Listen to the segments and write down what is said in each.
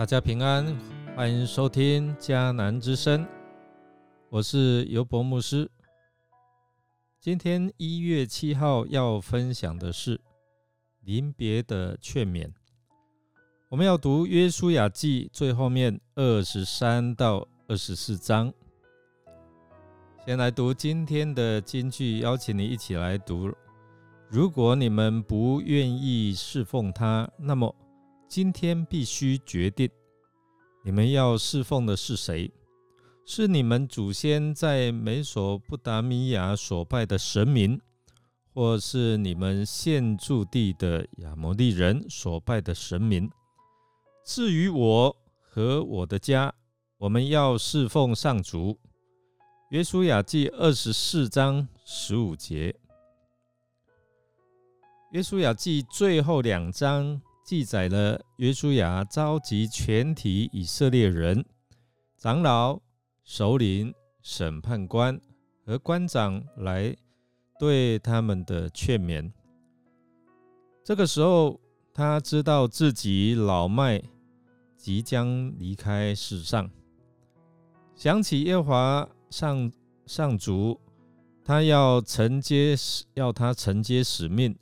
大家平安，欢迎收听迦南之声，我是尤博牧师。今天一月七号要分享的是临别的劝勉。我们要读约书亚记最后面二十三到二十四章。先来读今天的金句，邀请你一起来读。如果你们不愿意侍奉他，那么今天必须决定，你们要侍奉的是谁？是你们祖先在美索不达米亚所拜的神明，或是你们现住地的亚摩利人所拜的神明？至于我和我的家，我们要侍奉上主。约书亚记二十四章十五节。约书亚记最后两章记载了约书亚召集全体以色列人、长老、首领、审判官和官长来对他们的劝勉。这个时候，他知道自己老迈即将离开世上，想起耶华上上主，他要承接要他承接使命。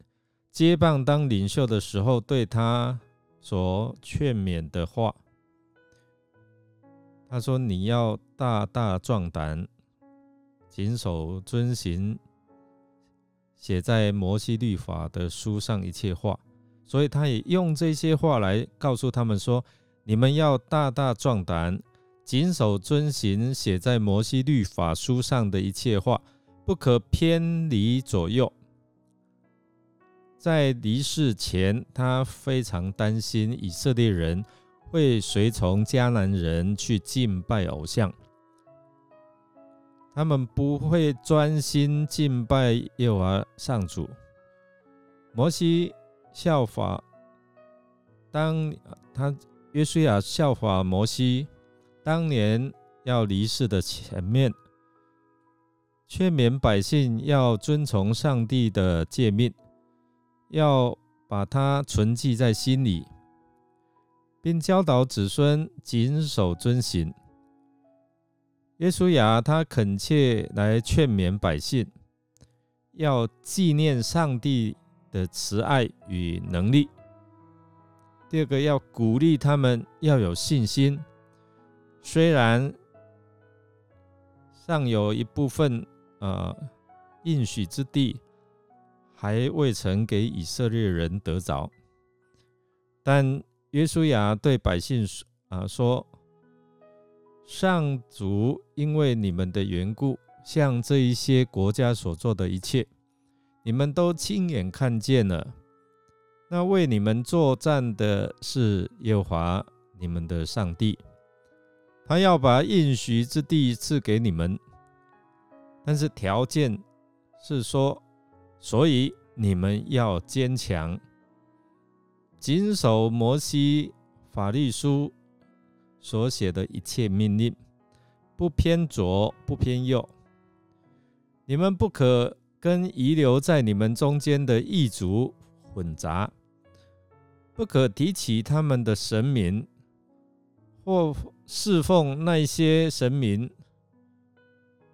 接棒当领袖的时候，对他所劝勉的话，他说：“你要大大壮胆，谨守遵行写在摩西律法的书上一切话。”所以他也用这些话来告诉他们说：“你们要大大壮胆，谨守遵行写在摩西律法书上的一切话，不可偏离左右。”在离世前，他非常担心以色列人会随从迦南人去敬拜偶像，他们不会专心敬拜耶和华上主。摩西效法，当他约书亚效法摩西，当年要离世的前面，劝勉百姓要遵从上帝的诫命。要把它存记在心里，并教导子孙谨守遵行。耶稣亚他恳切来劝勉百姓，要纪念上帝的慈爱与能力。第二个，要鼓励他们要有信心，虽然尚有一部分呃应许之地。还未曾给以色列人得着，但约书亚对百姓说啊说：“上主因为你们的缘故，向这一些国家所做的一切，你们都亲眼看见了。那为你们作战的是耶和华你们的上帝，他要把应许之地赐给你们，但是条件是说。”所以你们要坚强，谨守摩西法律书所写的一切命令，不偏左，不偏右。你们不可跟遗留在你们中间的异族混杂，不可提起他们的神明，或侍奉那些神明，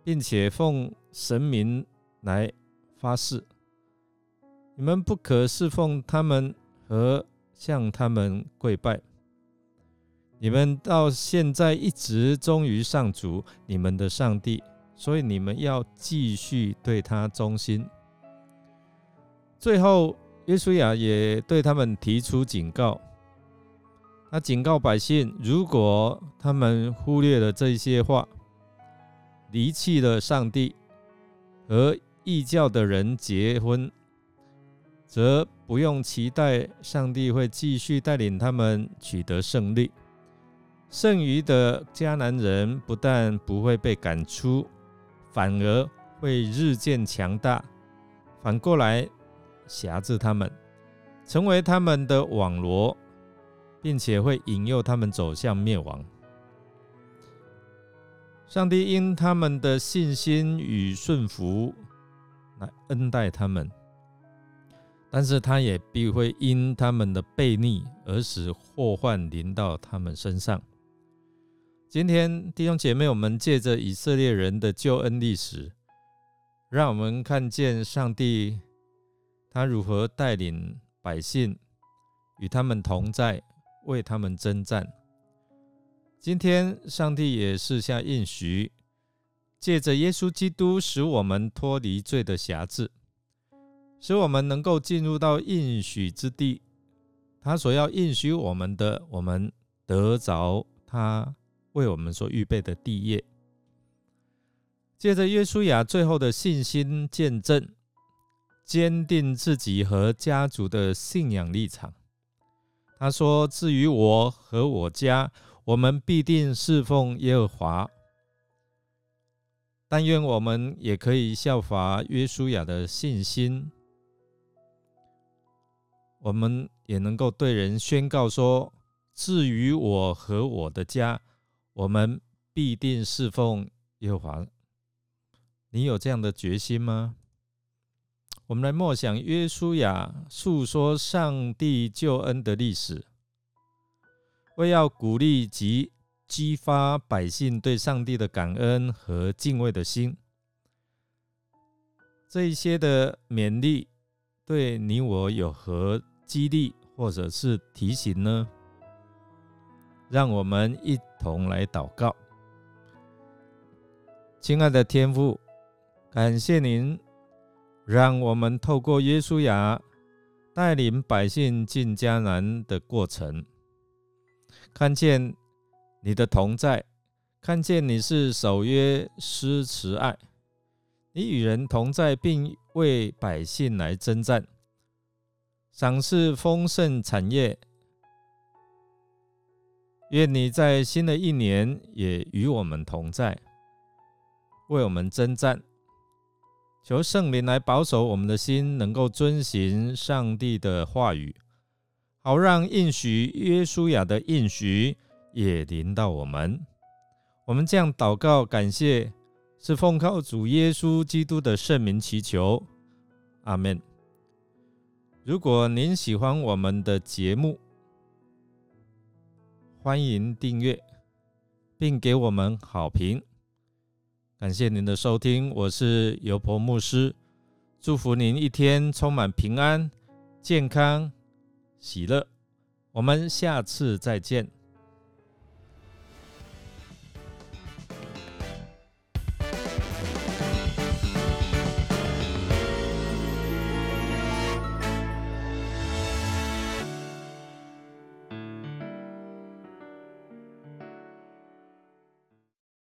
并且奉神明来发誓。你们不可侍奉他们和向他们跪拜。你们到现在一直忠于上主你们的上帝，所以你们要继续对他忠心。最后，约书亚也对他们提出警告。他警告百姓，如果他们忽略了这些话，离弃了上帝和异教的人结婚。则不用期待上帝会继续带领他们取得胜利。剩余的迦南人不但不会被赶出，反而会日渐强大。反过来辖制他们，成为他们的网罗，并且会引诱他们走向灭亡。上帝因他们的信心与顺服来恩待他们。但是他也必会因他们的悖逆而使祸患临到他们身上。今天弟兄姐妹，我们借着以色列人的救恩历史，让我们看见上帝他如何带领百姓与他们同在，为他们征战。今天上帝也是下应许，借着耶稣基督使我们脱离罪的辖制。使我们能够进入到应许之地，他所要应许我们的，我们得着他为我们所预备的地业。借着约书亚最后的信心见证，坚定自己和家族的信仰立场。他说：“至于我和我家，我们必定侍奉耶和华。但愿我们也可以效法约书亚的信心。”我们也能够对人宣告说：“至于我和我的家，我们必定侍奉耶和华。”你有这样的决心吗？我们来默想约书亚诉说上帝救恩的历史，为要鼓励及激发百姓对上帝的感恩和敬畏的心。这一些的勉励，对你我有何？激励或者是提醒呢？让我们一同来祷告。亲爱的天父，感谢您让我们透过耶稣亚带领百姓进迦南的过程，看见你的同在，看见你是守约施慈爱，你与人同在，并为百姓来征战。赏赐丰盛产业，愿你在新的一年也与我们同在，为我们征战。求圣灵来保守我们的心，能够遵行上帝的话语，好让应许约书亚的应许也临到我们。我们这样祷告，感谢，是奉靠主耶稣基督的圣名祈求，阿门。如果您喜欢我们的节目，欢迎订阅并给我们好评。感谢您的收听，我是尤婆牧师，祝福您一天充满平安、健康、喜乐。我们下次再见。